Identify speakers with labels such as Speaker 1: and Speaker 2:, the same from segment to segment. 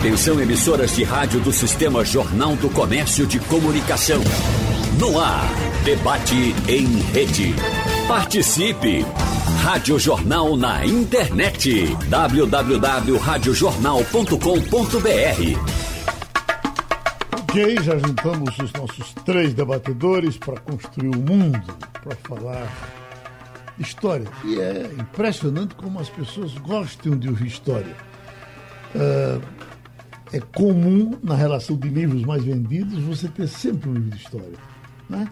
Speaker 1: Atenção emissoras de rádio do Sistema Jornal do Comércio de Comunicação. No ar, debate em rede. Participe! Rádio Jornal na internet. www.radiojornal.com.br
Speaker 2: Ok, já juntamos os nossos três debatedores para construir o mundo, para falar história. E é impressionante como as pessoas gostam de ouvir história. Uh, é comum na relação de livros mais vendidos você ter sempre um livro de história. Né?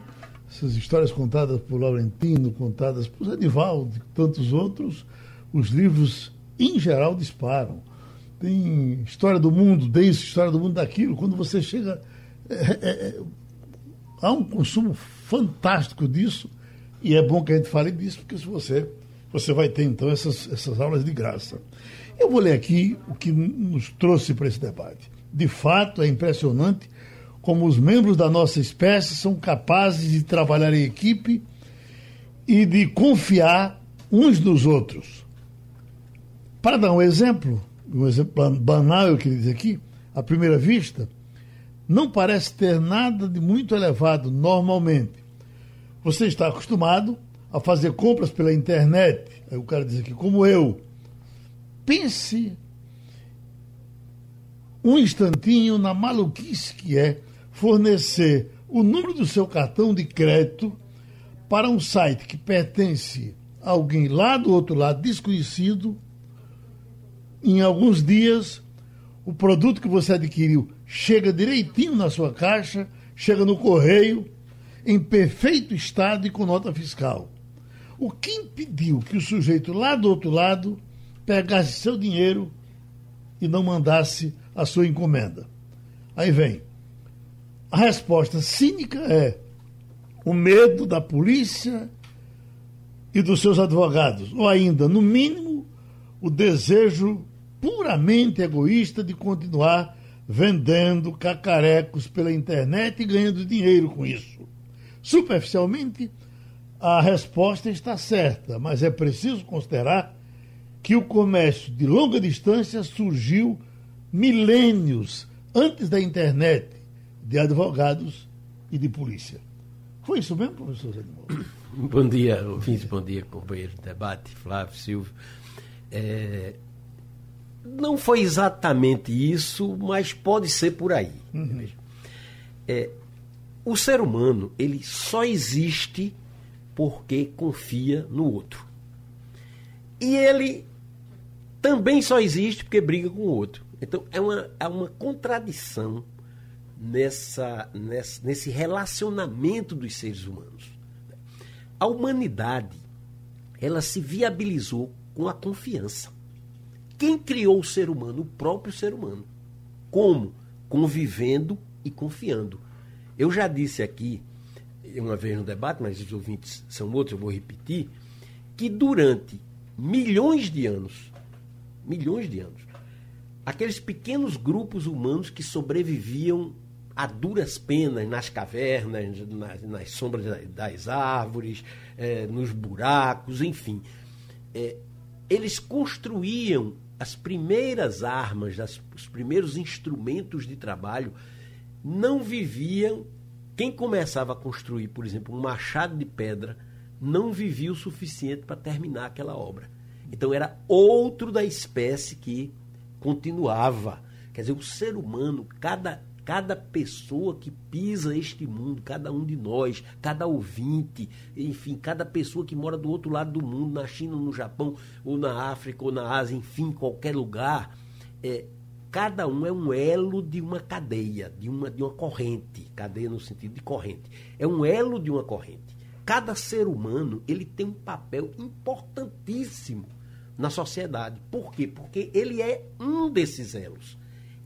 Speaker 2: Essas histórias contadas por Laurentino, contadas por Zé Divaldo e tantos outros, os livros em geral disparam. Tem história do mundo disso, história do mundo daquilo. Quando você chega. É, é, é, há um consumo fantástico disso, e é bom que a gente fale disso, porque se você, você vai ter então essas, essas aulas de graça. Eu vou ler aqui o que nos trouxe para esse debate. De fato, é impressionante como os membros da nossa espécie são capazes de trabalhar em equipe e de confiar uns nos outros. Para dar um exemplo, um exemplo banal, eu queria dizer aqui, à primeira vista, não parece ter nada de muito elevado normalmente. Você está acostumado a fazer compras pela internet, aí o cara diz aqui, como eu. Pense um instantinho na maluquice que é fornecer o número do seu cartão de crédito para um site que pertence a alguém lá do outro lado desconhecido. Em alguns dias, o produto que você adquiriu chega direitinho na sua caixa, chega no correio, em perfeito estado e com nota fiscal. O que impediu que o sujeito lá do outro lado pegasse seu dinheiro e não mandasse a sua encomenda? Aí vem a resposta cínica é o medo da polícia e dos seus advogados, ou ainda, no mínimo, o desejo puramente egoísta de continuar vendendo cacarecos pela internet e ganhando dinheiro com isso. Superficialmente, a resposta está certa, mas é preciso considerar que o comércio de longa distância surgiu milênios antes da internet de advogados e de polícia. Foi isso mesmo, professor Zé
Speaker 3: Bom dia, ouvintes, bom dia, companheiro de debate, Flávio, Silvio. É, não foi exatamente isso, mas pode ser por aí. Uhum. É, o ser humano, ele só existe porque confia no outro. E ele também só existe porque briga com o outro. Então, é uma, é uma contradição nessa, nessa, nesse relacionamento dos seres humanos. A humanidade ela se viabilizou com a confiança. Quem criou o ser humano? O próprio ser humano. Como? Convivendo e confiando. Eu já disse aqui, uma vez no debate, mas os ouvintes são outros, eu vou repetir, que durante milhões de anos, milhões de anos, aqueles pequenos grupos humanos que sobreviviam a duras penas nas cavernas, nas, nas sombras das árvores, é, nos buracos, enfim. É, eles construíam as primeiras armas, as, os primeiros instrumentos de trabalho, não viviam. Quem começava a construir, por exemplo, um machado de pedra, não vivia o suficiente para terminar aquela obra. Então era outro da espécie que continuava. Quer dizer, o ser humano, cada cada pessoa que pisa este mundo, cada um de nós, cada ouvinte, enfim, cada pessoa que mora do outro lado do mundo, na China, no Japão, ou na África, ou na Ásia, enfim, qualquer lugar, é, cada um é um elo de uma cadeia, de uma, de uma corrente, cadeia no sentido de corrente. É um elo de uma corrente. Cada ser humano ele tem um papel importantíssimo na sociedade. Por quê? Porque ele é um desses elos.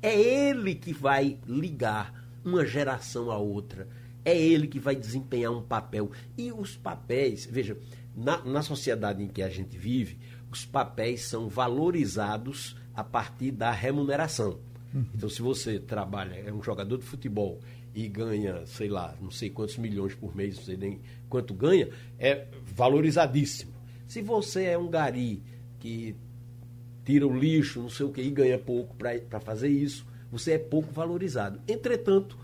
Speaker 3: É ele que vai ligar uma geração à outra. É ele que vai desempenhar um papel. E os papéis, veja, na, na sociedade em que a gente vive, os papéis são valorizados a partir da remuneração. Uhum. Então, se você trabalha, é um jogador de futebol e ganha, sei lá, não sei quantos milhões por mês, não sei nem quanto ganha, é valorizadíssimo. Se você é um gari que tira o lixo, não sei o que, e ganha pouco para fazer isso, você é pouco valorizado. Entretanto,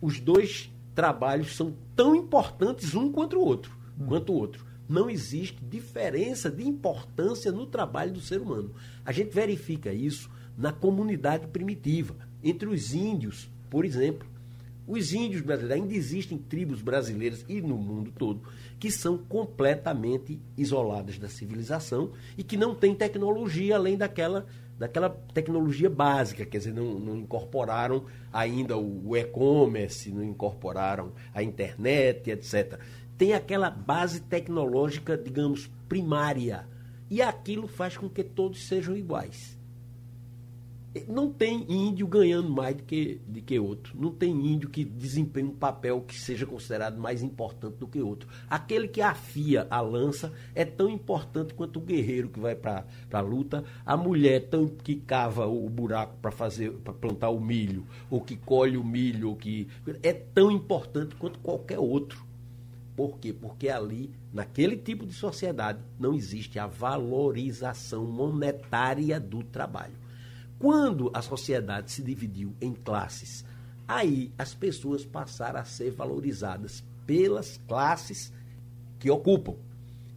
Speaker 3: os dois trabalhos são tão importantes um quanto o outro, hum. quanto o outro. Não existe diferença de importância no trabalho do ser humano. A gente verifica isso na comunidade primitiva, entre os índios, por exemplo. Os índios brasileiros, ainda existem tribos brasileiras e no mundo todo que são completamente isoladas da civilização e que não têm tecnologia além daquela, daquela tecnologia básica, quer dizer, não, não incorporaram ainda o e-commerce, não incorporaram a internet, etc. Tem aquela base tecnológica, digamos, primária. E aquilo faz com que todos sejam iguais. Não tem índio ganhando mais do que, do que outro. Não tem índio que desempenhe um papel que seja considerado mais importante do que outro. Aquele que afia a lança é tão importante quanto o guerreiro que vai para a luta, a mulher tão, que cava o buraco para fazer para plantar o milho, ou que colhe o milho, ou que é tão importante quanto qualquer outro. Por quê? Porque ali, naquele tipo de sociedade, não existe a valorização monetária do trabalho. Quando a sociedade se dividiu em classes, aí as pessoas passaram a ser valorizadas pelas classes que ocupam.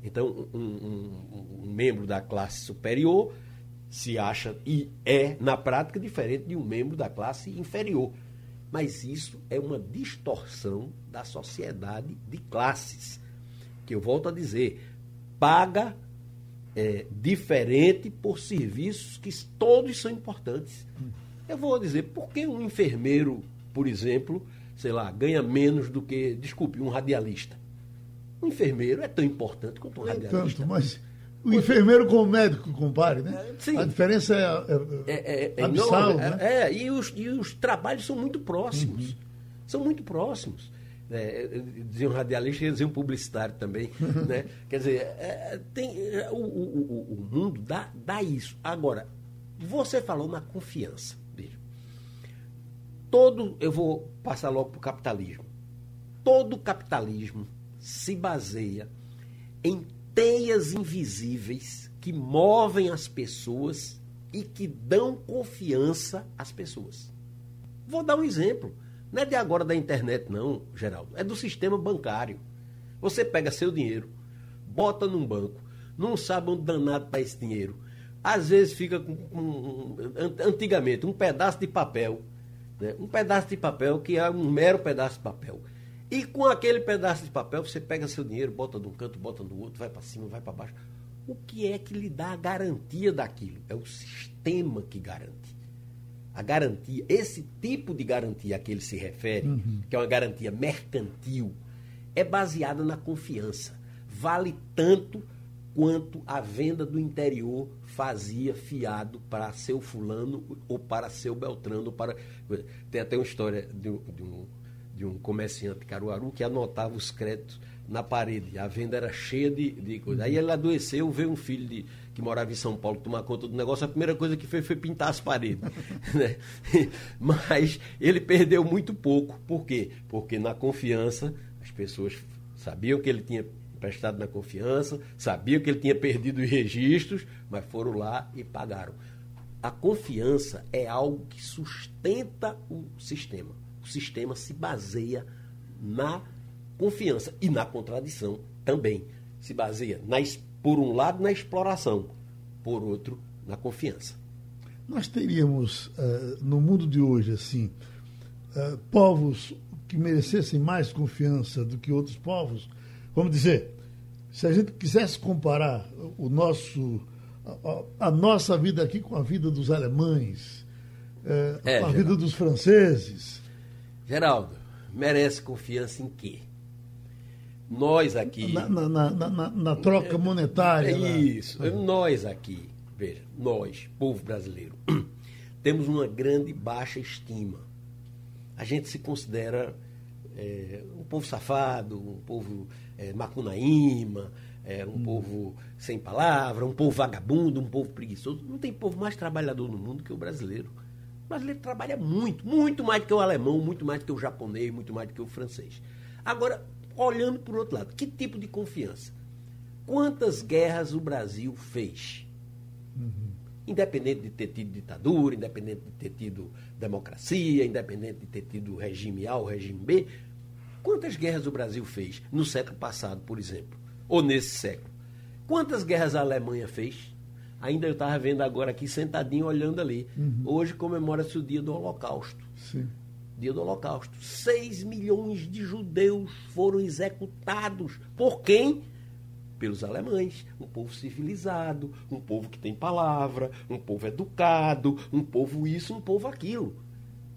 Speaker 3: Então, um, um, um, membro da classe superior se acha e é, na prática, diferente de um membro da classe inferior. Mas isso é uma distorção da sociedade de classes, que eu volto a dizer, paga é, diferente por serviços que todos são importantes. Eu vou dizer, por que um enfermeiro, por exemplo, sei lá, ganha menos do que, desculpe, um radialista? Um enfermeiro é tão importante quanto um radialista.
Speaker 2: Tanto, mas o enfermeiro com o médico, compare, né? Sim. A diferença é, é, é, é abissal,
Speaker 3: né? É, e os, e os trabalhos são muito próximos. Uhum. São muito próximos é, dizia um radialista e dizia um publicitário também. né? Quer dizer, é, tem, o, o, o, mundo dá, dá isso. Agora, você falou na confiança. Veja. Todo, eu vou passar logo para o capitalismo. Todo capitalismo se baseia em teias invisíveis que movem as pessoas e que dão confiança às pessoas. Vou dar um exemplo. Não é de agora da internet, não, Geraldo. É do sistema bancário. Você pega seu dinheiro, bota num banco, não sabe onde danado está esse dinheiro. Às vezes fica com, com, antigamente, um pedaço de papel. Né? Um pedaço de papel que é um mero pedaço de papel. E com aquele pedaço de papel, você pega seu dinheiro, bota de um canto, bota no outro, vai para cima, vai para baixo. O que é que lhe dá a garantia daquilo? É o sistema que garante a garantia, esse tipo de garantia a que ele se refere, uhum. que é uma garantia mercantil, é baseada na confiança. Vale tanto quanto a venda do interior fazia fiado para seu fulano ou para seu Beltrano. Para... Tem até uma história de, de, um, de um comerciante Caruaru que anotava os créditos na parede. A venda era cheia de, de coisa. Aí ele adoeceu, veio um filho de, que morava em São Paulo tomar conta do negócio. A primeira coisa que fez foi pintar as paredes. né? Mas ele perdeu muito pouco. Por quê? Porque na confiança as pessoas sabiam que ele tinha prestado na confiança, sabiam que ele tinha perdido os registros, mas foram lá e pagaram. A confiança é algo que sustenta o sistema. O sistema se baseia na confiança e na contradição também. Se baseia, na, por um lado, na exploração, por outro, na confiança.
Speaker 2: Nós teríamos, uh, no mundo de hoje, assim, uh, povos que merecessem mais confiança do que outros povos. Vamos dizer, se a gente quisesse comparar o nosso, a, a nossa vida aqui com a vida dos alemães, uh, é, a Geraldo. vida dos franceses.
Speaker 3: Geraldo, merece confiança em quê? Nós aqui.
Speaker 2: Na, na, na, na troca monetária.
Speaker 3: É isso. Nós aqui, veja, nós, povo brasileiro, temos uma grande baixa estima. A gente se considera é, um povo safado, um povo é, macunaíma, é, um hum. povo sem palavra, um povo vagabundo, um povo preguiçoso. Não tem povo mais trabalhador no mundo que o brasileiro. O brasileiro trabalha muito, muito mais do que o alemão, muito mais do que o japonês, muito mais do que o francês. Agora, olhando por outro lado, que tipo de confiança? Quantas guerras o Brasil fez? Uhum. Independente de ter tido ditadura, independente de ter tido democracia, independente de ter tido regime A ou regime B, quantas guerras o Brasil fez no século passado, por exemplo? Ou nesse século? Quantas guerras a Alemanha fez? Ainda eu estava vendo agora aqui, sentadinho, olhando ali. Uhum. Hoje comemora-se o dia do Holocausto.
Speaker 2: Sim.
Speaker 3: Dia do Holocausto. 6 milhões de judeus foram executados. Por quem? Pelos alemães. Um povo civilizado, um povo que tem palavra, um povo educado, um povo isso, um povo aquilo.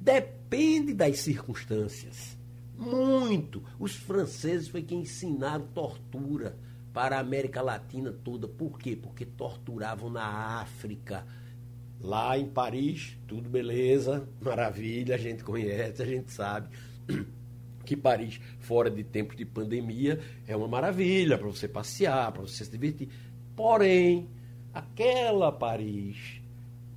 Speaker 3: Depende das circunstâncias. Muito. Os franceses foi quem ensinaram tortura para a América Latina toda. Por quê? Porque torturavam na África. Lá em Paris, tudo beleza, maravilha, a gente conhece, a gente sabe que Paris, fora de tempos de pandemia, é uma maravilha para você passear, para você se divertir. Porém, aquela Paris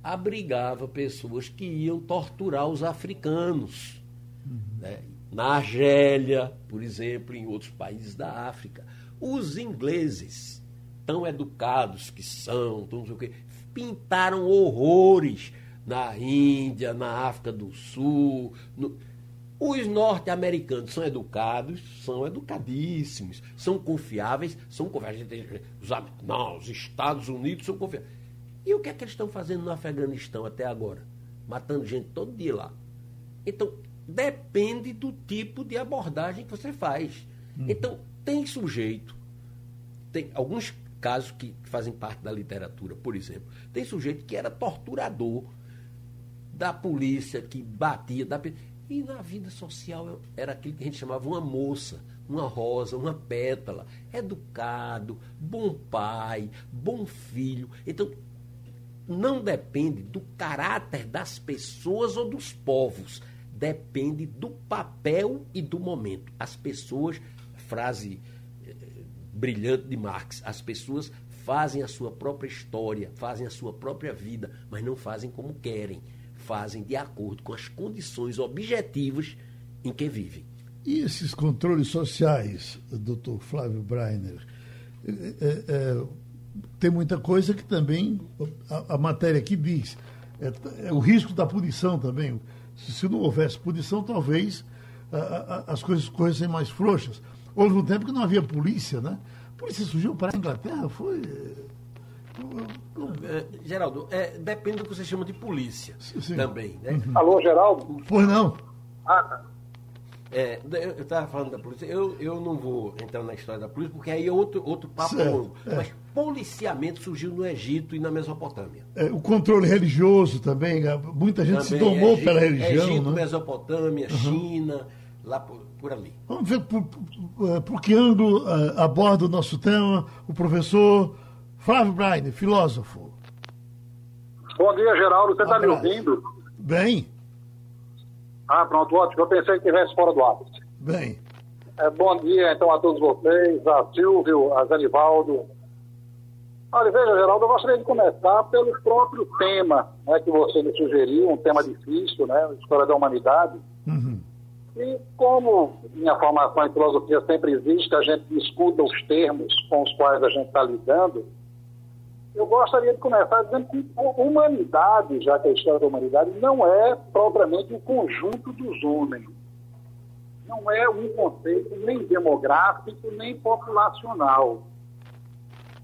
Speaker 3: abrigava pessoas que iam torturar os africanos. Uhum. Né? Na Argélia, por exemplo, em outros países da África. Os ingleses, tão educados que são, tão não sei o quê, pintaram horrores na Índia, na África do Sul. No... Os norte-americanos são educados, são educadíssimos, são confiáveis, são confiáveis. Não, os Estados Unidos são confiáveis. E o que é que eles estão fazendo no Afeganistão até agora? Matando gente todo dia lá. Então, depende do tipo de abordagem que você faz. Uhum. Então, tem sujeito, tem alguns casos que fazem parte da literatura, por exemplo, tem sujeito que era torturador da polícia, que batia, da, e na vida social era aquilo que a gente chamava uma moça, uma rosa, uma pétala, educado, bom pai, bom filho. Então, não depende do caráter das pessoas ou dos povos, depende do papel e do momento. As pessoas frase brilhante de Marx. As pessoas fazem a sua própria história, fazem a sua própria vida, mas não fazem como querem. Fazem de acordo com as condições objetivas em que vivem.
Speaker 2: E esses controles sociais, doutor Flávio Breiner? É, é, tem muita coisa que também a, a matéria aqui diz. É, é, o risco da punição também. Se, se não houvesse punição, talvez a, a, as coisas corressem mais frouxas. Houve um tempo que não havia polícia, né? A polícia surgiu para a Inglaterra, foi.
Speaker 3: É, Geraldo, é, depende do que você chama de polícia Sim. também, né? Uhum.
Speaker 4: Alô, Geraldo?
Speaker 2: Pois não. Ah,
Speaker 3: tá. é, eu estava falando da polícia, eu, eu não vou entrar na história da polícia, porque aí é outro, outro papo certo, longo. É. Mas policiamento surgiu no Egito e na Mesopotâmia.
Speaker 2: É, o controle religioso também, né? muita gente também, se tomou Egito, pela religião.
Speaker 3: Egito,
Speaker 2: né?
Speaker 3: Mesopotâmia, uhum. China, lá por, por ali.
Speaker 2: Vamos ver por, por, por que ângulo uh, aborda o nosso tema o professor Flávio Braine, filósofo.
Speaker 4: Bom dia, Geraldo. Você está me ouvindo?
Speaker 2: Bem.
Speaker 4: Ah, pronto, ótimo. Eu pensei que estivesse fora do ar.
Speaker 2: Bem.
Speaker 4: É, bom dia, então, a todos vocês, a Silvio, a Zanivaldo. Olha, veja, Geraldo, eu gostaria de começar pelo próprio tema né, que você me sugeriu, um tema difícil, né? História da humanidade. Uhum. E como minha formação em filosofia sempre existe, a gente discuta os termos com os quais a gente está lidando, eu gostaria de começar dizendo que humanidade, já que a história da humanidade, não é propriamente o conjunto dos homens. Não é um conceito nem demográfico, nem populacional.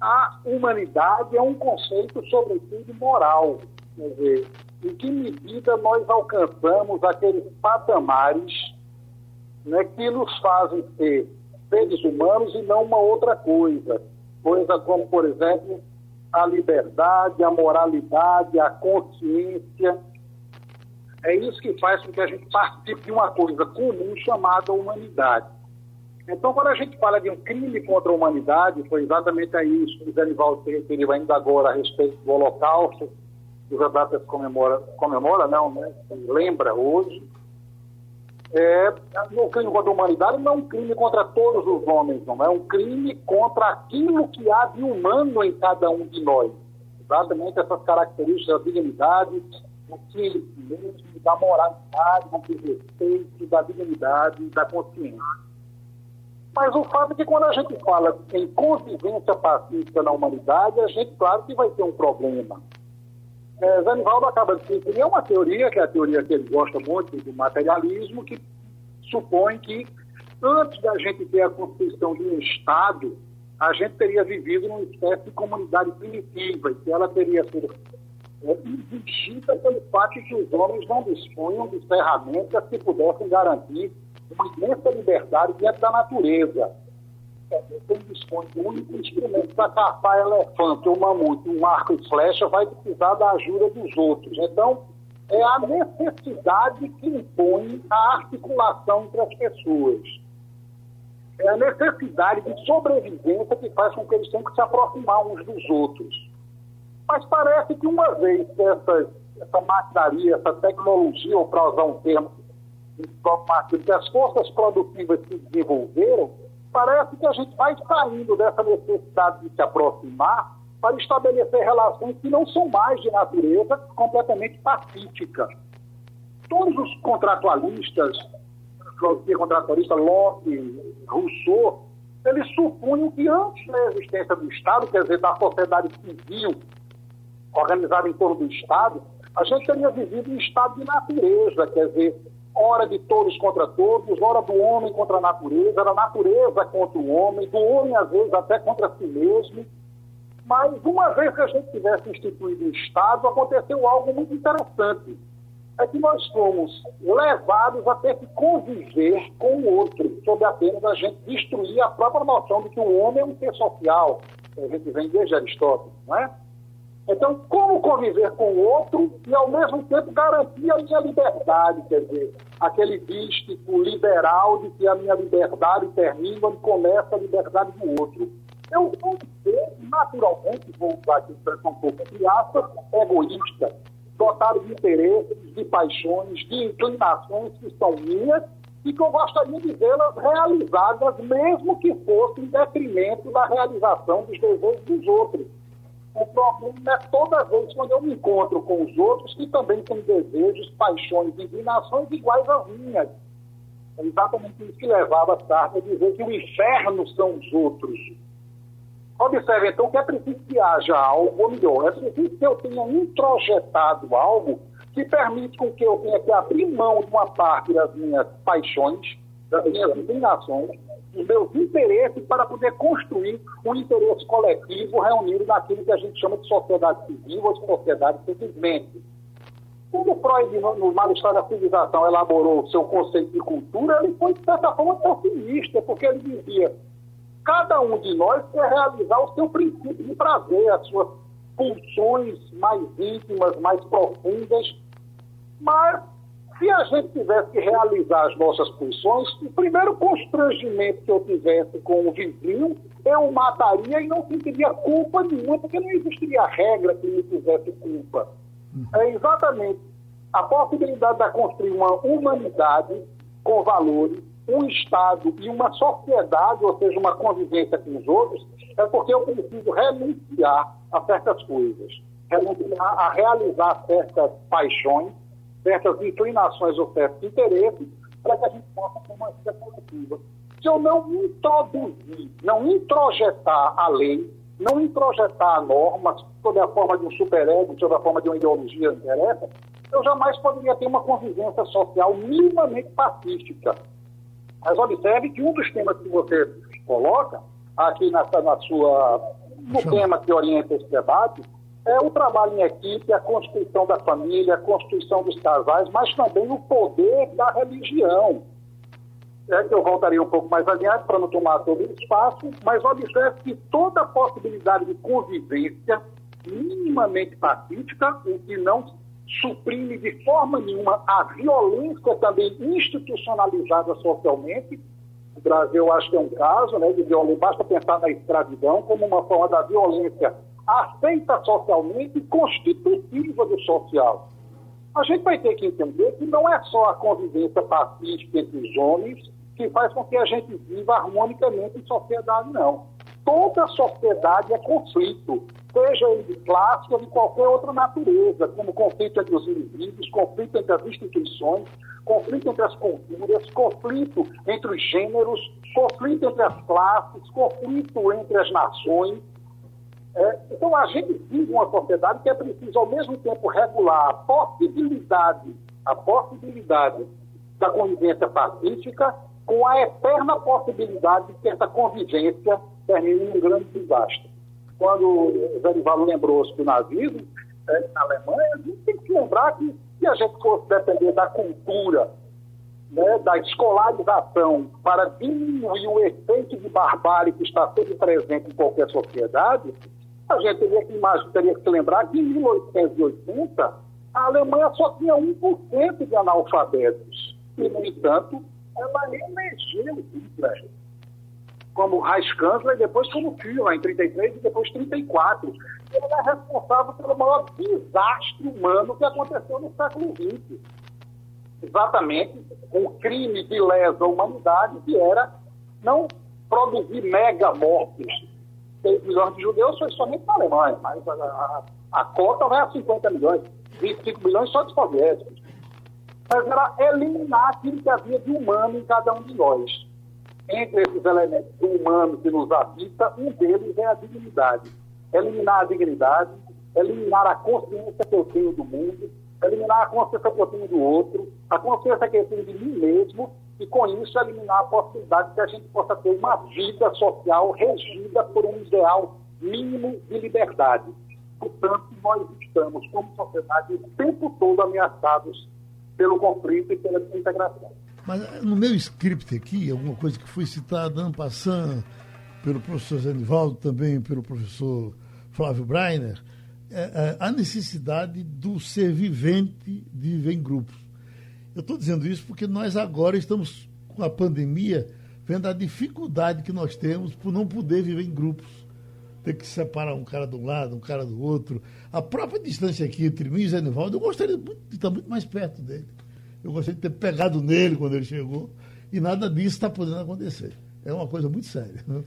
Speaker 4: A humanidade é um conceito, sobretudo, moral. Quer dizer, em que medida nós alcançamos aqueles patamares né, que nos fazem ser seres humanos e não uma outra coisa. Coisa como, por exemplo, a liberdade, a moralidade, a consciência. É isso que faz com que a gente participe de uma coisa comum chamada humanidade. Então, quando a gente fala de um crime contra a humanidade, foi exatamente a isso que o Zanival se referiu ainda agora a respeito do Holocausto, que o data comemora, comemora não, né? lembra hoje, é, o crime contra a humanidade não é um crime contra todos os homens, não é um crime contra aquilo que há de humano em cada um de nós. Exatamente essas características da dignidade, do cientismo, da moralidade, do respeito, da dignidade, da consciência. Mas o fato é que quando a gente fala em convivência pacífica na humanidade, a gente, claro que vai ter um problema. É, Zanivaldo acaba de criar uma teoria, que é a teoria que ele gosta muito, do materialismo, que supõe que antes da gente ter a constituição de um Estado, a gente teria vivido numa espécie de comunidade primitiva, e que ela teria sido é, pelo fato de que os homens não dispunham de ferramentas que pudessem garantir uma imensa liberdade diante da natureza. Quem dispõe um único instrumento para caçar elefante ou mamute, um arco e flecha, vai precisar da ajuda dos outros. Então, é a necessidade que impõe a articulação entre as pessoas. É a necessidade de sobrevivência que faz com que eles tenham que se aproximar uns dos outros. Mas parece que uma vez essa, essa maquinaria, essa tecnologia, ou para usar um termo que as forças produtivas se desenvolveram, parece que a gente vai saindo dessa necessidade de se aproximar para estabelecer relações que não são mais de natureza completamente pacífica. Todos os contratualistas, filosofia contratualista Locke, Rousseau, eles supunham que antes da existência do Estado, quer dizer, da sociedade civil organizada em torno do Estado, a gente teria vivido um estado de natureza, quer dizer, hora de todos contra todos, hora do homem contra a natureza, da natureza contra o homem, do homem, às vezes, até contra si mesmo. Mas, uma vez que a gente tivesse instituído o Estado, aconteceu algo muito interessante. É que nós fomos levados a ter que conviver com o outro, sob a pena da gente destruir a própria noção de que o homem é um ser social. A gente vem desde Aristóteles, não é? Então, como conviver com o outro e, ao mesmo tempo, garantir a minha liberdade? Quer dizer, aquele dístico liberal de que a minha liberdade termina onde começa a liberdade do outro. Eu vou ser, naturalmente, vou usar aqui expressão um pouco entre aspas, egoísta, dotado de interesses, de paixões, de inclinações que são minhas e que eu gostaria de vê-las realizadas, mesmo que fosse em detrimento da realização dos desejos dos outros o problema é toda vez quando eu me encontro com os outros que também têm desejos, paixões, inclinações iguais às minhas. É exatamente isso que levava Sartre a dizer que o inferno são os outros. Observe, então, que é preciso que haja algo, ou melhor, é preciso que eu tenha introjetado algo que permite com que eu tenha que abrir mão de uma parte das minhas paixões, das minhas inclinações, meus interesses para poder construir um interesse coletivo reunido naquilo que a gente chama de sociedade civil ou de sociedade simplesmente. Quando Freud, no, no Mal-Estar da Civilização, elaborou o seu conceito de cultura, ele foi, de certa forma, pessimista, porque ele dizia cada um de nós quer realizar o seu princípio de prazer, as suas pulsões mais íntimas, mais profundas, mas se a gente tivesse que realizar as nossas funções, o primeiro constrangimento que eu tivesse com o vizinho, eu o mataria e não sentiria culpa nenhuma, porque não existiria regra que me fizesse culpa. É exatamente a possibilidade de construir uma humanidade com valores, um Estado e uma sociedade, ou seja, uma convivência com os outros, é porque eu preciso renunciar a certas coisas, renunciar a realizar certas paixões, certas inclinações ou certos interesses para que a gente possa ter uma vida coletiva. Se eu não introduzir, não introjetar a lei, não introjetar a norma sob a forma de um superego, sob a forma de uma ideologia interessa, eu jamais poderia ter uma convivência social minimamente pacífica. Mas observe que um dos temas que você coloca aqui na, na sua, no tema que orienta esse debate é o trabalho em equipe, a constituição da família, a constituição dos casais, mas também o poder da religião. É que eu voltaria um pouco mais adiante para não tomar todo o espaço, mas observe que toda possibilidade de convivência minimamente pacífica, o que não suprime de forma nenhuma a violência também institucionalizada socialmente. O Brasil, acho que é um caso né, de violência. Basta pensar na escravidão como uma forma da violência aceita socialmente e constitutiva do social. A gente vai ter que entender que não é só a convivência pacífica entre os homens que faz com que a gente viva harmonicamente em sociedade, não. Toda sociedade é conflito, seja ele de classe ou de qualquer outra natureza, como conflito entre os indivíduos, conflito entre as instituições, conflito entre as culturas, conflito entre os gêneros, conflito entre as classes, conflito entre as nações. É, então, a gente vive uma sociedade que é preciso, ao mesmo tempo, regular a possibilidade, a possibilidade da convivência pacífica com a eterna possibilidade de que essa convivência termine em um grande desastre. Quando o Zé lembrou-se do nazismo, é, na Alemanha, a gente tem que lembrar que se a gente fosse depender da cultura, né, da escolarização, para diminuir o efeito de barbárie que está sempre presente em qualquer sociedade, a gente teria que, imaginar, teria que lembrar que em 1880 a Alemanha só tinha 1% de analfabetos. E, no entanto, ela elegeu Hitler como Reichskanzler e depois como Führer em 33 e depois 34. Ele é responsável pelo maior desastre humano que aconteceu no século XX. Exatamente o crime de lesa humanidade que era não produzir mega mortes. 6 milhões de judeus foi somente na Alemanha, mas a, a, a cota vai a 50 milhões, 25 milhões só de soviéticos mas era eliminar aquilo que havia de humano em cada um de nós. Entre esses elementos do humano que nos habita, um deles é a dignidade. Eliminar a dignidade, eliminar a consciência que eu tenho do mundo, eliminar a consciência que eu tenho do outro, a consciência que eu tenho de mim mesmo, e com isso eliminar a possibilidade de que a gente possa ter uma vida social regida por um ideal mínimo de liberdade. Portanto, nós estamos, como sociedade, o tempo todo ameaçados pelo conflito e pela desintegração.
Speaker 2: Mas no meu script aqui, alguma coisa que foi citada ano passando pelo professor Zenivaldo, também pelo professor Flávio Breiner, é, é, a necessidade do ser vivente de viver em grupos. Eu estou dizendo isso porque nós agora estamos com a pandemia vendo a dificuldade que nós temos por não poder viver em grupos. Ter que separar um cara de um lado, um cara do outro. A própria distância aqui entre mim e Zé Nivaldo, eu gostaria de estar muito mais perto dele. Eu gostaria de ter pegado nele quando ele chegou. E nada disso está podendo acontecer. É uma coisa muito séria. Né?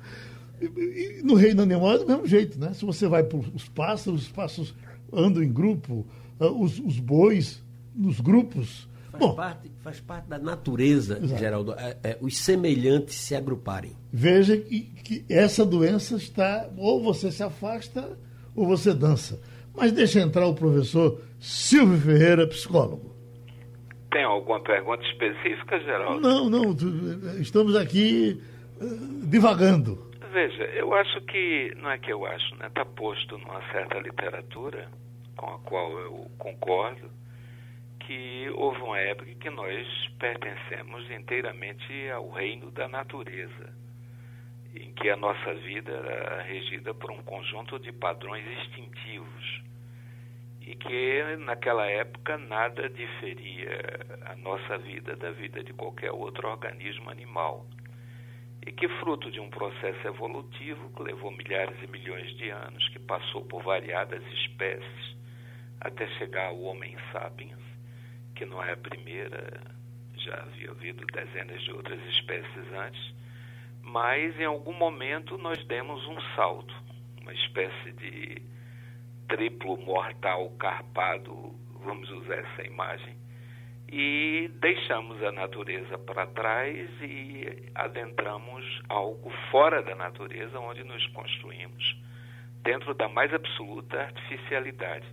Speaker 2: E, e, no reino animal é do mesmo jeito, né? Se você vai para os pássaros, os pássaros andam em grupo, uh, os, os bois nos grupos.
Speaker 3: Faz, Bom, parte, faz parte da natureza, exato. Geraldo, é, é, os semelhantes se agruparem.
Speaker 2: Veja que, que essa doença está, ou você se afasta, ou você dança. Mas deixa entrar o professor Silvio Ferreira, psicólogo.
Speaker 5: Tem alguma pergunta específica, Geraldo?
Speaker 2: Não, não. Estamos aqui uh, divagando.
Speaker 5: Veja, eu acho que, não é que eu acho, né? Está posto numa certa literatura, com a qual eu concordo, que houve uma época que nós pertencemos inteiramente ao reino da natureza, em que a nossa vida era regida por um conjunto de padrões instintivos e que naquela época nada diferia a nossa vida da vida de qualquer outro organismo animal. E que, fruto de um processo evolutivo que levou milhares e milhões de anos, que passou por variadas espécies, até chegar ao Homem sapiens, que não é a primeira, já havia havido dezenas de outras espécies antes, mas em algum momento nós demos um salto, uma espécie de triplo mortal carpado, vamos usar essa imagem, e deixamos a natureza para trás e adentramos algo fora da natureza, onde nos construímos, dentro da mais absoluta artificialidade.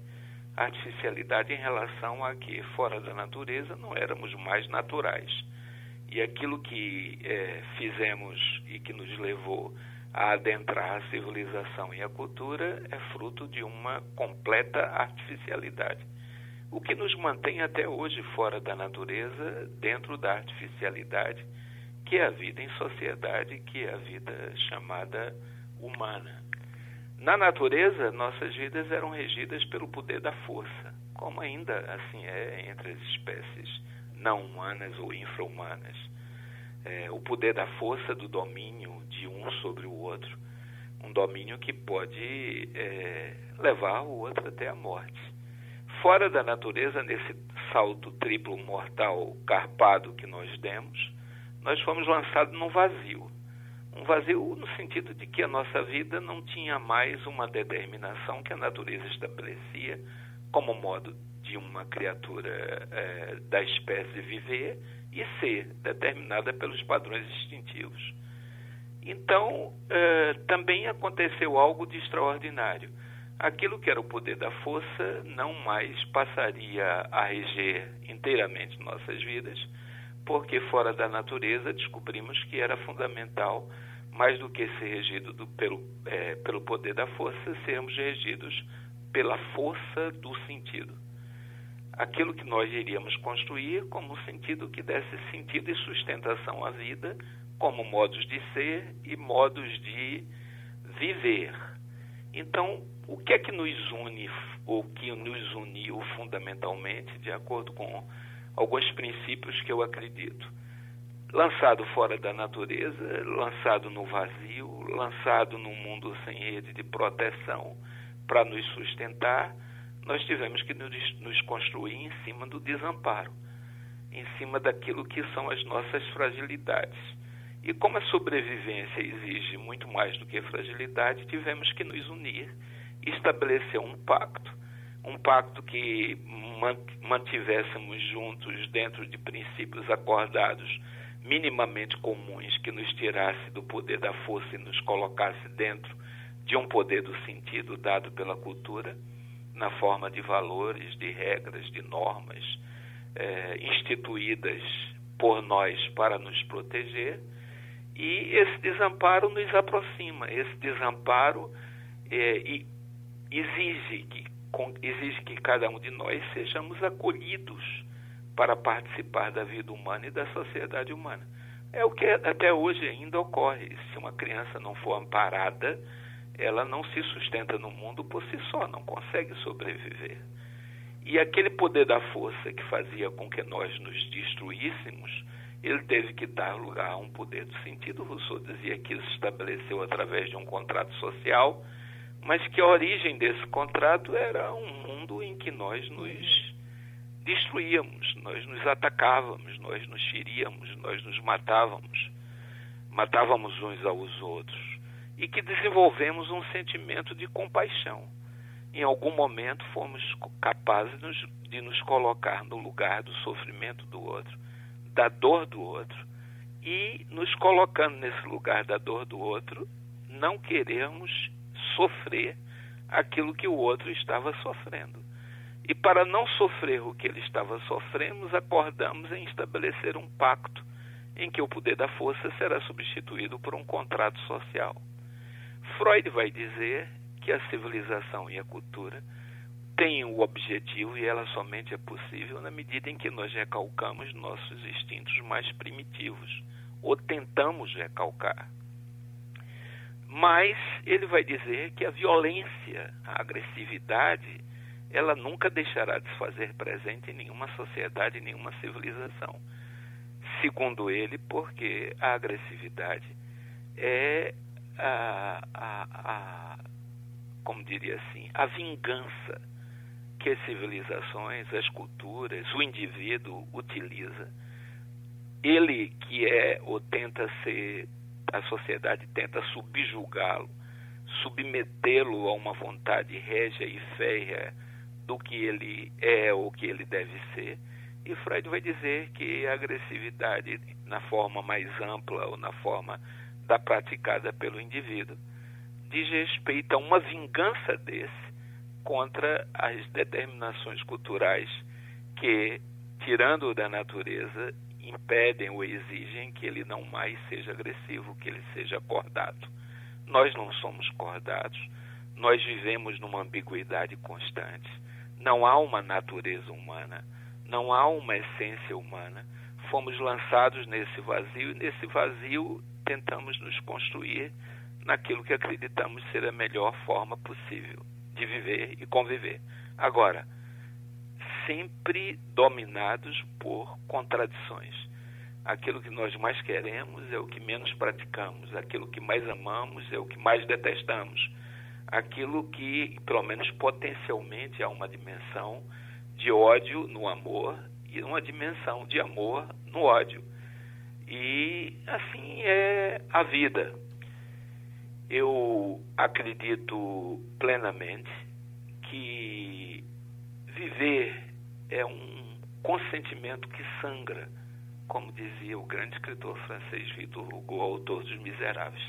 Speaker 5: Artificialidade em relação a que, fora da natureza, não éramos mais naturais. E aquilo que é, fizemos e que nos levou a adentrar a civilização e a cultura é fruto de uma completa artificialidade. O que nos mantém até hoje fora da natureza, dentro da artificialidade, que é a vida em sociedade, que é a vida chamada humana. Na natureza, nossas vidas eram regidas pelo poder da força, como ainda assim é entre as espécies não humanas ou infra-humanas. É, o poder da força do domínio de um sobre o outro, um domínio que pode é, levar o outro até a morte. Fora da natureza, nesse salto triplo mortal carpado que nós demos, nós fomos lançados num vazio. Um vazio no sentido de que a nossa vida não tinha mais uma determinação que a natureza estabelecia como modo de uma criatura é, da espécie viver e ser determinada pelos padrões instintivos. Então, eh, também aconteceu algo de extraordinário. Aquilo que era o poder da força não mais passaria a reger inteiramente nossas vidas, porque fora da natureza descobrimos que era fundamental, mais do que ser regido do, pelo, é, pelo poder da força, sermos regidos pela força do sentido. Aquilo que nós iríamos construir como um sentido que desse sentido e sustentação à vida, como modos de ser e modos de viver. Então, o que é que nos une, ou que nos uniu fundamentalmente, de acordo com alguns princípios que eu acredito? Lançado fora da natureza, lançado no vazio, lançado num mundo sem rede de proteção para nos sustentar, nós tivemos que nos, construir em cima do desamparo, em cima daquilo que são as nossas fragilidades e como a sobrevivência exige muito mais do que fragilidade, tivemos que nos unir e estabelecer um pacto. Um pacto que mantivéssemos juntos dentro de princípios acordados minimamente comuns que nos tirasse do poder da força e nos colocasse dentro de um poder do sentido dado pela cultura, na forma de valores, de regras, de normas eh, instituídas por nós para nos proteger e esse desamparo nos aproxima. Esse desamparo é, exige, que, exige que cada um de nós sejamos acolhidos para participar da vida humana e da sociedade humana. É o que até hoje ainda ocorre. Se uma criança não for amparada, ela não se sustenta no mundo por si só, não consegue sobreviver. E aquele poder da força que fazia com que nós nos destruíssemos ele teve que dar lugar a um poder do sentido. Rousseau dizia que isso se estabeleceu através de um contrato social, mas que a origem desse contrato era um mundo em que nós nos destruíamos, nós nos atacávamos, nós nos feríamos, nós nos matávamos, matávamos uns aos outros e que desenvolvemos um sentimento de compaixão. Em algum momento fomos capazes de nos colocar no lugar do sofrimento do outro da dor do outro e nos colocando nesse lugar da dor do outro, não queremos sofrer aquilo que o outro estava sofrendo. E para não sofrer o que ele estava sofrendo, acordamos em estabelecer um pacto em que o poder da força será substituído por um contrato social. Freud vai dizer que a civilização e a cultura tem o objetivo e ela somente é possível na medida em que nós recalcamos nossos instintos mais primitivos ou tentamos recalcar. Mas ele vai dizer que a violência, a agressividade, ela nunca deixará de se fazer presente em nenhuma sociedade, em nenhuma civilização. Segundo ele, porque a agressividade é a, a, a como diria assim, a vingança que as civilizações, as culturas, o indivíduo utiliza. Ele que é ou tenta ser, a sociedade tenta subjugá-lo, submetê-lo a uma vontade régia e férrea do que ele é ou que ele deve ser. E Freud vai dizer que a agressividade, na forma mais ampla ou na forma da praticada pelo indivíduo, diz respeito a uma vingança desse contra as determinações culturais que, tirando-o da natureza, impedem ou exigem que ele não mais seja agressivo, que ele seja acordado. Nós não somos cordados, nós vivemos numa ambiguidade constante. Não há uma natureza humana, não há uma essência humana. Fomos lançados nesse vazio e nesse vazio tentamos nos construir naquilo que acreditamos ser a melhor forma possível de viver e conviver. Agora, sempre dominados por contradições. Aquilo que nós mais queremos é o que menos praticamos, aquilo que mais amamos é o que mais detestamos, aquilo que, pelo menos potencialmente, há uma dimensão de ódio no amor e uma dimensão de amor no ódio. E assim é a vida. Eu acredito plenamente que viver é um consentimento que sangra como dizia o grande escritor francês Victor Hugo, autor dos Miseráveis.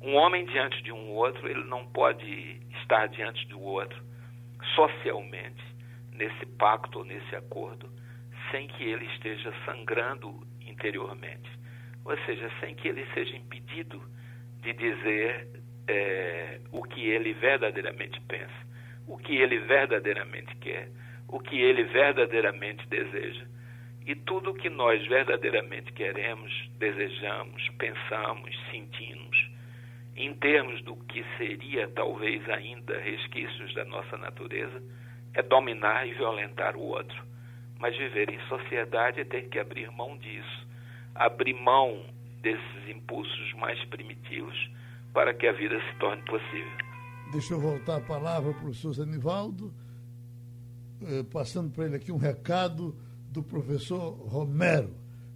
Speaker 5: Um homem diante de um outro, ele não pode estar diante do outro socialmente, nesse pacto, nesse acordo, sem que ele esteja sangrando interiormente. Ou seja, sem que ele seja impedido de dizer é, o que ele verdadeiramente pensa, o que ele verdadeiramente quer, o que ele verdadeiramente deseja. E tudo o que nós verdadeiramente queremos, desejamos, pensamos, sentimos, em termos do que seria talvez ainda resquícios da nossa natureza, é dominar e violentar o outro. Mas viver em sociedade é ter que abrir mão disso, abrir mão desses impulsos mais primitivos para que a vida se torne possível.
Speaker 2: Deixa eu voltar a palavra para o professor Zanivaldo, eh, passando para ele aqui um recado do professor Romero,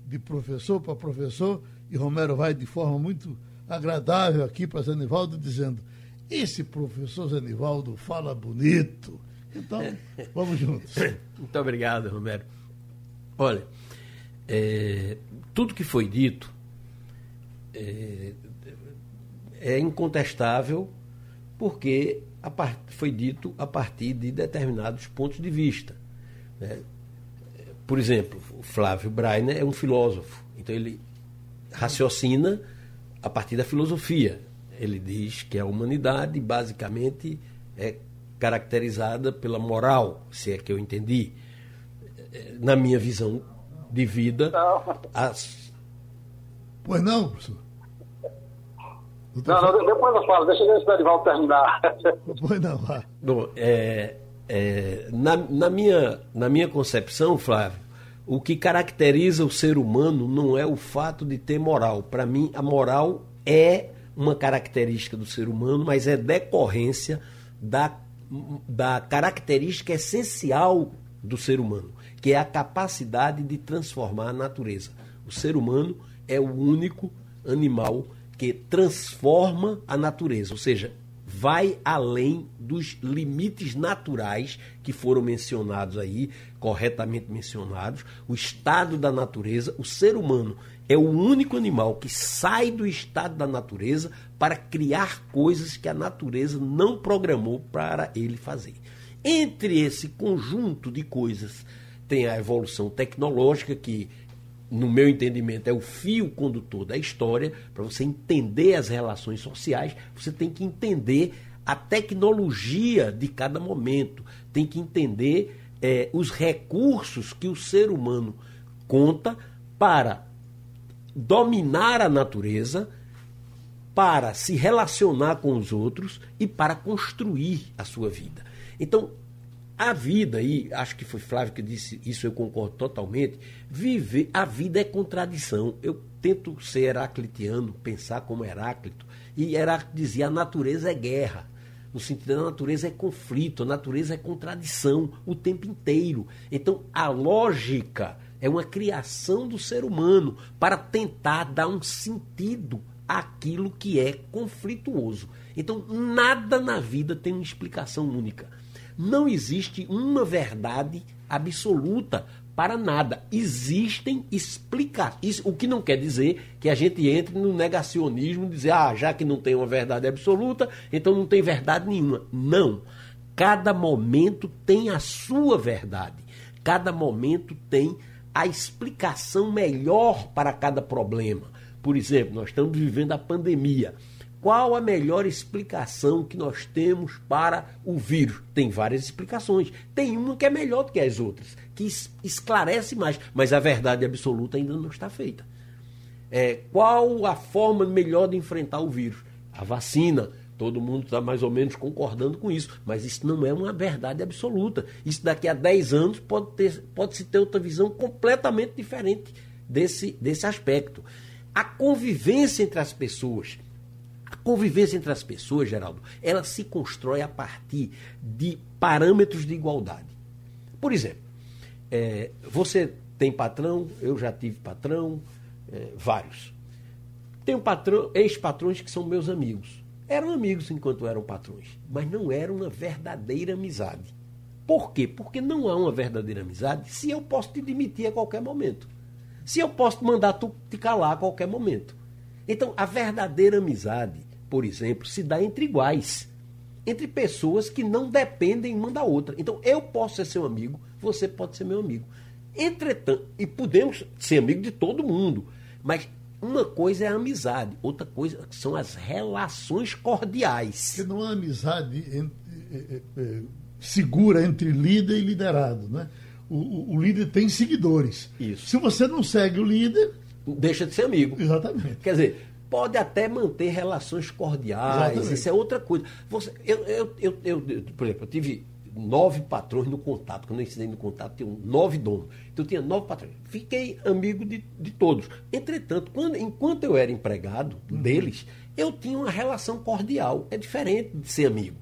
Speaker 2: de professor para professor, e Romero vai de forma muito agradável aqui para Zanivaldo, dizendo: esse professor Zanivaldo fala bonito. Então, vamos juntos.
Speaker 3: Muito obrigado, Romero. Olha, é, tudo que foi dito é, é incontestável porque part, foi dito a partir de determinados pontos de vista. Né? Por exemplo, o Flávio Breiner é um filósofo, então ele raciocina a partir da filosofia. Ele diz que a humanidade basicamente é caracterizada pela moral, se é que eu entendi. Na minha visão de vida, as.
Speaker 2: Pois não, professor?
Speaker 4: Não, não, depois eu falo, deixa eu ver se o terminar.
Speaker 2: Pois não, vá.
Speaker 3: Bom, é, é, na, na, minha, na minha concepção, Flávio, o que caracteriza o ser humano não é o fato de ter moral. Para mim, a moral é uma característica do ser humano, mas é decorrência da, da característica essencial do ser humano, que é a capacidade de transformar a natureza. O ser humano é o único animal que transforma a natureza, ou seja, vai além dos limites naturais que foram mencionados aí, corretamente mencionados, o estado da natureza, o ser humano é o único animal que sai do estado da natureza para criar coisas que a natureza não programou para ele fazer. Entre esse conjunto de coisas tem a evolução tecnológica que no meu entendimento, é o fio condutor da história. Para você entender as relações sociais, você tem que entender a tecnologia de cada momento, tem que entender é, os recursos que o ser humano conta para dominar a natureza, para se relacionar com os outros e para construir a sua vida. Então, a vida, e acho que foi Flávio que disse isso, eu concordo totalmente. Viver, a vida é contradição. Eu tento ser heraclitiano, pensar como Heráclito, e Heráclito dizia: a natureza é guerra. No sentido da natureza é conflito, a natureza é contradição o tempo inteiro. Então, a lógica é uma criação do ser humano para tentar dar um sentido àquilo que é conflituoso. Então, nada na vida tem uma explicação única. Não existe uma verdade absoluta para nada. Existem explicações. O que não quer dizer que a gente entre no negacionismo dizer, ah, já que não tem uma verdade absoluta, então não tem verdade nenhuma. Não. Cada momento tem a sua verdade. Cada momento tem a explicação melhor para cada problema. Por exemplo, nós estamos vivendo a pandemia. Qual a melhor explicação que nós temos para o vírus? Tem várias explicações. Tem uma que é melhor do que as outras, que esclarece mais, mas a verdade absoluta ainda não está feita. É, qual a forma melhor de enfrentar o vírus? A vacina. Todo mundo está mais ou menos concordando com isso, mas isso não é uma verdade absoluta. Isso daqui a 10 anos pode, ter, pode se ter outra visão completamente diferente desse, desse aspecto. A convivência entre as pessoas convivência entre as pessoas, Geraldo, ela se constrói a partir de parâmetros de igualdade. Por exemplo, é, você tem patrão, eu já tive patrão, é, vários. Tenho patrão, ex-patrões que são meus amigos. Eram amigos enquanto eram patrões, mas não era uma verdadeira amizade. Por quê? Porque não há uma verdadeira amizade se eu posso te demitir a qualquer momento. Se eu posso mandar tu te calar a qualquer momento. Então, a verdadeira amizade, por exemplo, se dá entre iguais. Entre pessoas que não dependem uma da outra. Então, eu posso ser seu amigo, você pode ser meu amigo. Entretanto, e podemos ser amigo de todo mundo, mas uma coisa é a amizade, outra coisa são as relações cordiais.
Speaker 2: Porque não há amizade entre, é, é, segura entre líder e liderado, né? O, o, o, líder tem seguidores.
Speaker 3: Isso.
Speaker 2: Se você não segue o líder.
Speaker 3: Deixa de ser amigo.
Speaker 2: Exatamente.
Speaker 3: Quer dizer, pode até manter relações cordiais, Exatamente. isso é outra coisa. Você, eu, eu, eu, eu, por exemplo, eu tive nove patrões no contato. Quando eu ensinei no contato, tinha nove donos. Então eu tinha nove patrões. Fiquei amigo de, de todos. Entretanto, quando, enquanto eu era empregado uhum. deles, eu tinha uma relação cordial. É diferente de ser amigo.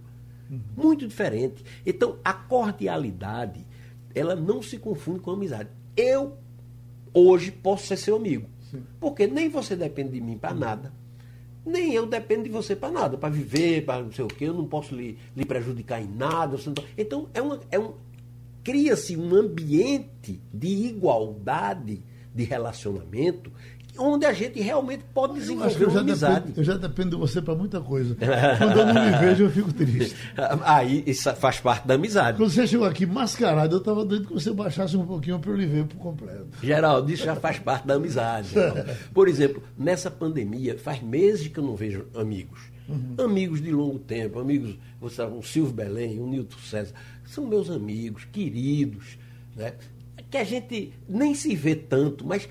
Speaker 3: Uhum. Muito diferente. Então, a cordialidade ela não se confunde com amizade. Eu, hoje, posso ser seu amigo. Sim. Porque nem você depende de mim para nada, nem eu dependo de você para nada, para viver, para não sei o quê, eu não posso lhe, lhe prejudicar em nada. Então, é, uma, é um, cria-se um ambiente de igualdade de relacionamento onde a gente realmente pode desenvolver uma amizade.
Speaker 2: Dependo, eu já dependo de você para muita coisa. Quando eu não me vejo, eu fico triste.
Speaker 3: Aí isso faz parte da amizade.
Speaker 2: Quando você chegou aqui mascarado, eu estava doido que você baixasse um pouquinho para eu lhe ver por completo.
Speaker 3: Geraldo, isso já faz parte da amizade. Por exemplo, nessa pandemia, faz meses que eu não vejo amigos. Uhum. Amigos de longo tempo, amigos, você sabe, um Silvio Belém, um Nilton César, são meus amigos, queridos, né? que a gente nem se vê tanto, mas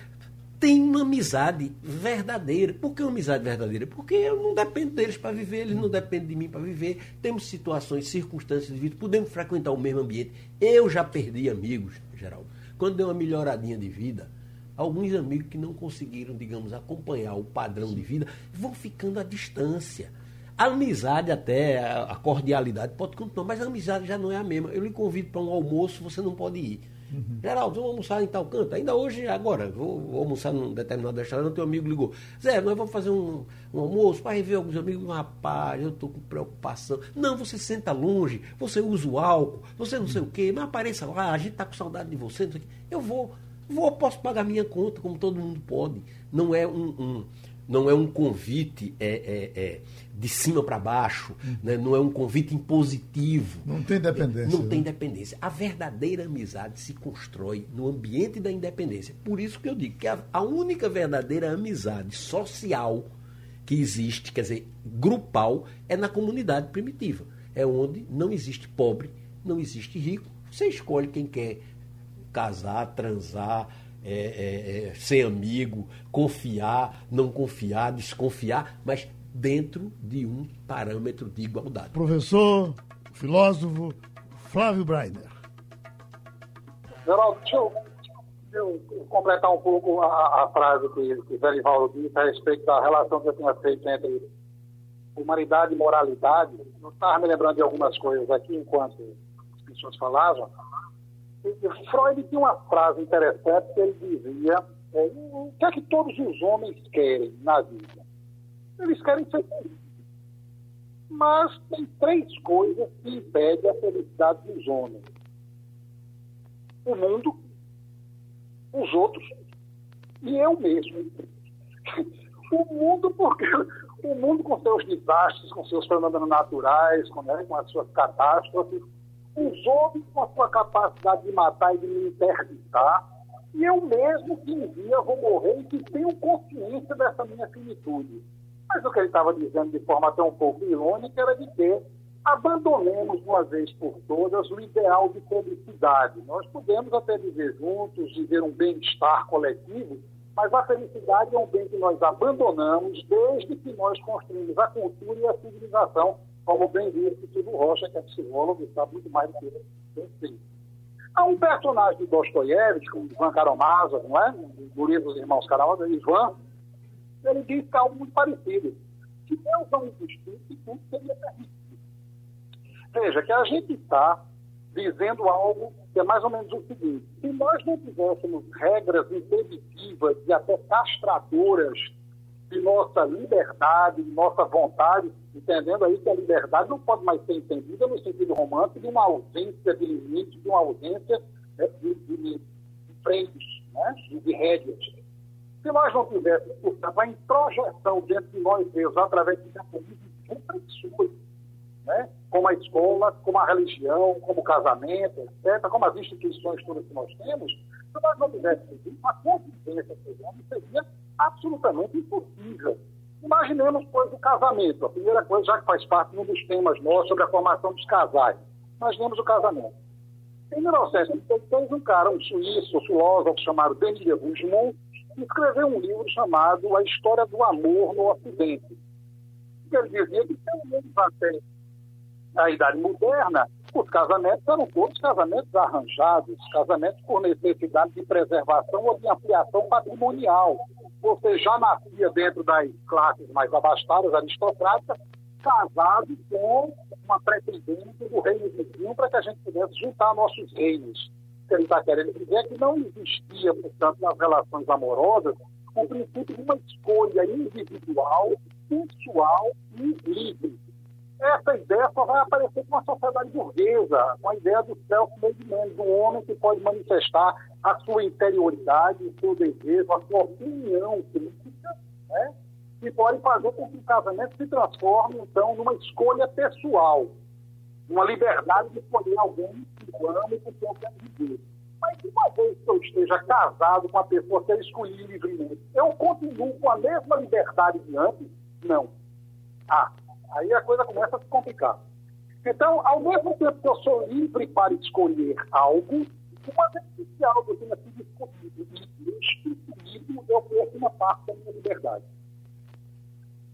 Speaker 3: tem uma amizade verdadeira. Por que uma amizade verdadeira? Porque eu não dependo deles para viver, eles não dependem de mim para viver. Temos situações, circunstâncias de vida, podemos frequentar o mesmo ambiente. Eu já perdi amigos, Geraldo. Quando deu uma melhoradinha de vida, alguns amigos que não conseguiram, digamos, acompanhar o padrão de vida, vão ficando à distância. A amizade até, a cordialidade pode continuar, mas a amizade já não é a mesma. Eu lhe convido para um almoço, você não pode ir. Uhum. Geraldo, vamos almoçar em tal canto. Ainda hoje, agora, vou, vou almoçar num determinado restaurante, teu amigo ligou. Zé, nós vamos fazer um, um almoço para rever alguns amigos. Rapaz, eu estou com preocupação. Não, você senta longe, você usa o álcool, você não sei o quê, mas apareça lá, a gente está com saudade de você. Eu vou, vou, posso pagar minha conta, como todo mundo pode. Não é um, um não é um convite é, é, é de cima para baixo, hum. né? não é um convite impositivo.
Speaker 2: Não tem dependência.
Speaker 3: Não né? tem dependência. A verdadeira amizade se constrói no ambiente da independência. Por isso que eu digo que a, a única verdadeira amizade social que existe, quer dizer, grupal, é na comunidade primitiva. É onde não existe pobre, não existe rico. Você escolhe quem quer casar, transar, é, é, é, ser amigo, confiar, não confiar, desconfiar, mas dentro de um parâmetro de igualdade.
Speaker 2: Professor, filósofo Flávio Breiner.
Speaker 4: Geraldo, deixa eu, eu, completar um pouco a, a frase que, que Verivaldo disse a respeito da relação que eu tinha feito entre humanidade e moralidade. Eu estava me lembrando de algumas coisas aqui enquanto as pessoas falavam. Freud tinha uma frase interessante que ele dizia: é, o que é que todos os homens querem na vida? Eles querem ser felizes. Mas tem três coisas que impedem a felicidade dos homens: o mundo, os outros e eu mesmo. o mundo, porque o mundo com seus desastres, com seus fenômenos naturais, com, né, com as suas catástrofes os homens com a sua capacidade de matar e de me interditar, e eu mesmo que um dia vou morrer e que tenho consciência dessa minha finitude. Mas o que ele estava dizendo de forma até um pouco irônica era de que abandonemos uma vez por todas o ideal de felicidade. Nós podemos até viver juntos, viver um bem-estar coletivo, mas a felicidade é um bem que nós abandonamos desde que nós construímos a cultura e a civilização como bem disse Silvio Rocha, que é psicólogo e sabe muito mais do que eu. Há um personagem de Dostoiévski, como Ivan Karamazov, não é? Do livro dos irmãos Karamazov, Ivan, ele diz que é algo muito parecido. Se Deus não existisse, tudo seria permitido. Veja, que a gente está dizendo algo que é mais ou menos o seguinte: se nós não tivéssemos regras impeditivas e até castradoras de nossa liberdade, de nossa vontade, entendendo aí que a liberdade não pode mais ser entendida no sentido romântico de uma ausência de limite, de uma ausência né, de, de, de freios, né, de rédeas. Se nós não tivéssemos, portanto, a introjeção dentro de nós mesmos, através de mecanismos repressores, né? como a escola, como a religião, como o casamento, etc., como as instituições todas que nós temos, se nós não tivéssemos isso, a convivência com os homens seria absolutamente impossível. Imaginemos, pois, o casamento. A primeira coisa, já que faz parte de um dos temas nossos sobre a formação dos casais. Imaginemos o casamento. Em 1936, um cara, um suíço, um filósofo chamado Denis de Rougemont, escreveu um livro chamado A História do Amor no Ocidente. Ele dizia que, pelo menos até a idade moderna, os casamentos eram todos casamentos arranjados, casamentos por necessidade de preservação ou de ampliação patrimonial. Você já nascia dentro das classes mais abastadas, aristocráticas, casado com uma pretendente do reino vizinho para que a gente pudesse juntar nossos reinos. O que ele está querendo dizer é que não existia, portanto, nas relações amorosas, o princípio de uma escolha individual, pessoal e livre essa ideia só vai aparecer com a sociedade burguesa, com a ideia do self-made man, do homem que pode manifestar a sua interioridade, o seu desejo, a sua opinião crítica, né? e pode fazer com que o casamento se transforme, então, numa escolha pessoal, uma liberdade de escolher alguém que eu amo e quem eu quero viver. Mas uma vez que eu esteja casado com a pessoa que eu escolhi livremente, eu continuo com a mesma liberdade de antes? Não. Ah, Aí a coisa começa a se complicar. Então, ao mesmo tempo que eu sou livre para escolher algo, uma que esse algo tenha sido escolhido instituído, eu perco uma parte da minha liberdade.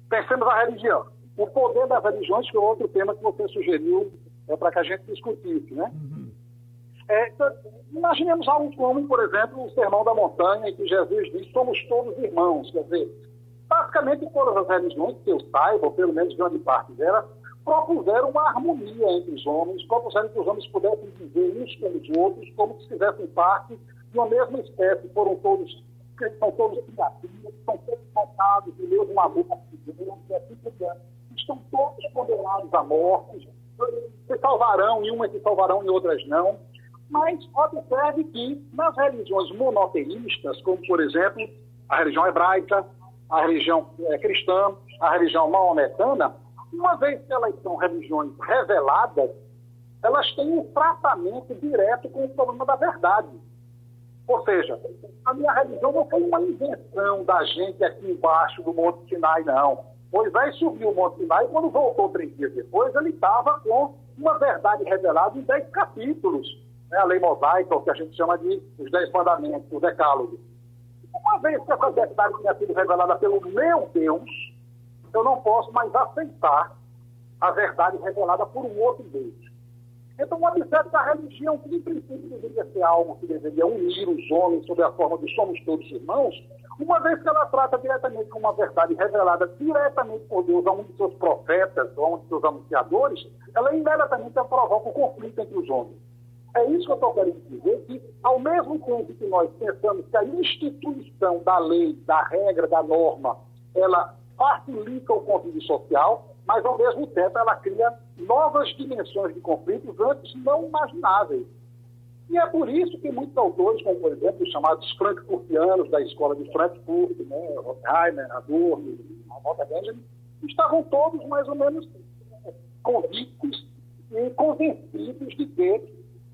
Speaker 4: Pensemos a religião. O poder das religiões foi outro tema que você sugeriu é, para que a gente discutisse, né? Uhum. É, então, imaginemos algo como, por exemplo, o Sermão da Montanha, em que Jesus diz: somos todos irmãos. Quer dizer, Basicamente, todas as religiões que eu saiba, ou pelo menos grande parte delas, propuseram uma harmonia entre os homens, propuseram que os homens pudessem viver uns com os outros, como se fizessem parte de uma mesma espécie, foram todos, são todos criativos, são todos dotados de mesmo amor de Deus, e assim por diante. Estão todos condenados à morte, se salvarão em umas se salvarão em outras não. Mas observe que nas religiões monoteístas, como por exemplo a religião hebraica, a religião é, cristã, a religião maometana, uma vez que elas são religiões reveladas, elas têm um tratamento direto com o problema da verdade. Ou seja, a minha religião não foi uma invenção da gente aqui embaixo do Monte Sinai, não. Moisés subiu o Monte Sinai e quando voltou três dias depois, ele estava com uma verdade revelada em dez capítulos. Né? A lei mosaica, o que a gente chama de os dez mandamentos, o decálogo. Uma vez que essa verdade tenha sido revelada pelo meu Deus, eu não posso mais aceitar a verdade revelada por um outro Deus. Então, observe que a religião, que em princípio deveria ser algo que deveria unir os homens sob a forma de somos todos irmãos, uma vez que ela trata diretamente com uma verdade revelada diretamente por Deus a um de seus profetas ou a um de seus anunciadores, ela imediatamente provoca o conflito entre os homens. É isso que eu estou querendo dizer, que ao mesmo tempo que nós pensamos que a instituição da lei, da regra, da norma, ela facilita o convívio social, mas ao mesmo tempo ela cria novas dimensões de conflitos antes não imagináveis. E é por isso que muitos autores, como por exemplo os chamados frankfurtianos da escola de Frankfurt, né, Adorno, Walter Benjamin, estavam todos mais ou menos convictos e convencidos de que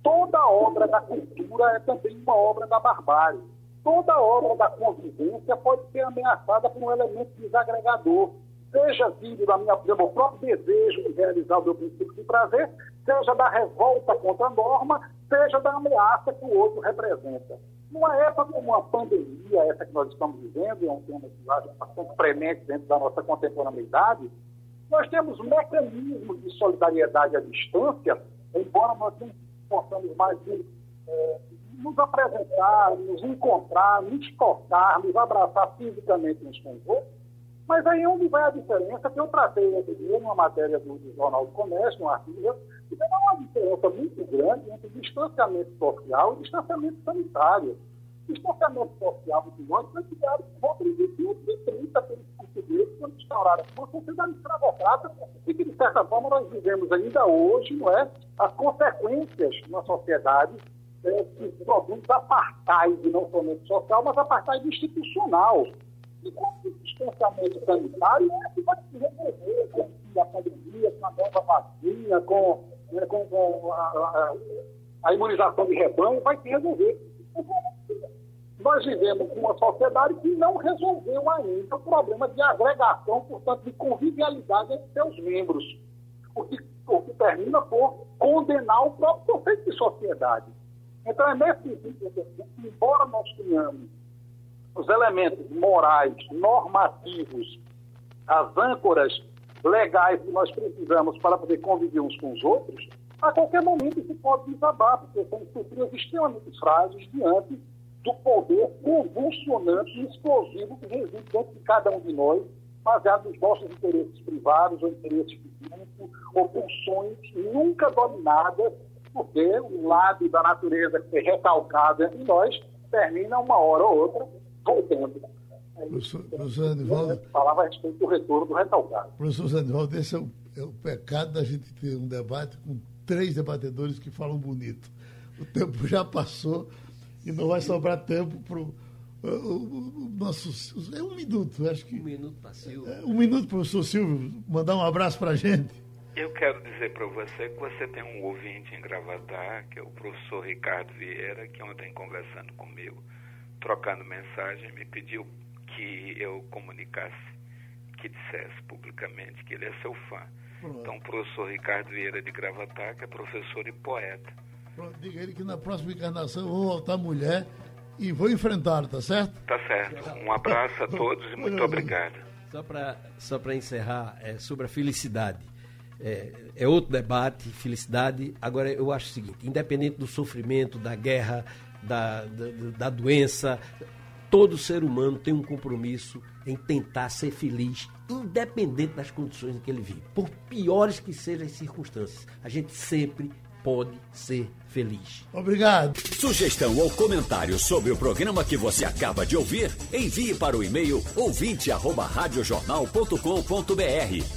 Speaker 4: toda obra da cultura é também uma obra da barbárie. Toda obra da convivência pode ser ameaçada por um elemento desagregador, seja vindo da minha, do meu próprio desejo de realizar o meu princípio de prazer, seja da revolta contra a norma, seja da ameaça que o outro representa. Numa época como a pandemia, essa que nós estamos vivendo, é um tema que acho bastante premente dentro da nossa contemporaneidade, nós temos mecanismos de solidariedade à distância, embora nós não possamos mais é, nos apresentar, nos encontrar, nos tocar, nos abraçar fisicamente uns com os outros. Mas aí é onde vai a diferença que eu tratei outro dia numa matéria do, do Jornal do Comércio, um artigo, que tem uma diferença muito grande entre distanciamento social e distanciamento sanitário. Distanciamento social muito grande foi criado por volta de 1930 pelos portugueses quando instauraram uma sociedade escravocrata e que, de certa forma, nós vivemos ainda hoje, não é? as consequências na sociedade acontece produtos apartheid, não somente social, mas apartheid institucional. E com o distanciamento sanitário é que vai se resolver com a pandemia, com a nova vacina, com, né, com, com a, a, a, imunização de rebanho, vai se resolver. Nós vivemos com uma sociedade que não resolveu ainda o problema de agregação, portanto, de convivialidade entre seus membros. O que, o que termina por condenar o próprio conceito de sociedade. Então, é nesse sentido que, embora nós tenhamos os elementos morais, normativos, as âncoras legais que nós precisamos para poder conviver uns com os outros, a qualquer momento isso pode desabar, porque são estruturas extremamente frágeis diante do poder convulsionante e explosivo que reside dentro de cada um de nós, baseado nos nossos interesses privados ou interesses grupo, ou pulsões nunca dominadas, porque o lado da natureza que é recalcado entre nós termina uma hora ou outra voltando.
Speaker 2: Professor, professor Anivaldo.
Speaker 4: Falava a respeito do retorno do recalcado.
Speaker 2: Professor Anivaldo, esse é o, é o pecado da gente ter um debate com três debatedores que falam bonito. O tempo já passou e não vai sobrar tempo para o nosso. É um minuto, acho que.
Speaker 3: Um minuto para Silvio.
Speaker 2: É, um minuto, professor Silvio, mandar um abraço para a gente.
Speaker 5: Eu quero dizer para você que você tem um ouvinte em Gravatar, que é o professor Ricardo Vieira, que ontem conversando comigo, trocando mensagem, me pediu que eu comunicasse, que dissesse publicamente que ele é seu fã. Pronto. Então, o professor Ricardo Vieira de Gravatar, que é professor e poeta.
Speaker 2: Pronto, diga ele que na próxima encarnação eu vou voltar mulher e vou enfrentá-lo, tá certo?
Speaker 5: Tá certo. Um abraço a todos e muito obrigado.
Speaker 3: Só para só encerrar, é, sobre a felicidade. É, é, outro debate, felicidade. Agora, eu acho o seguinte: independente do sofrimento, da guerra, da, da, da doença, todo ser humano tem um compromisso em tentar ser feliz, independente das condições em que ele vive. Por piores que sejam as circunstâncias, a gente sempre pode ser feliz.
Speaker 2: Obrigado.
Speaker 1: Sugestão ou comentário sobre o programa que você acaba de ouvir, envie para o e-mail ouvinte@radiojornal.com.br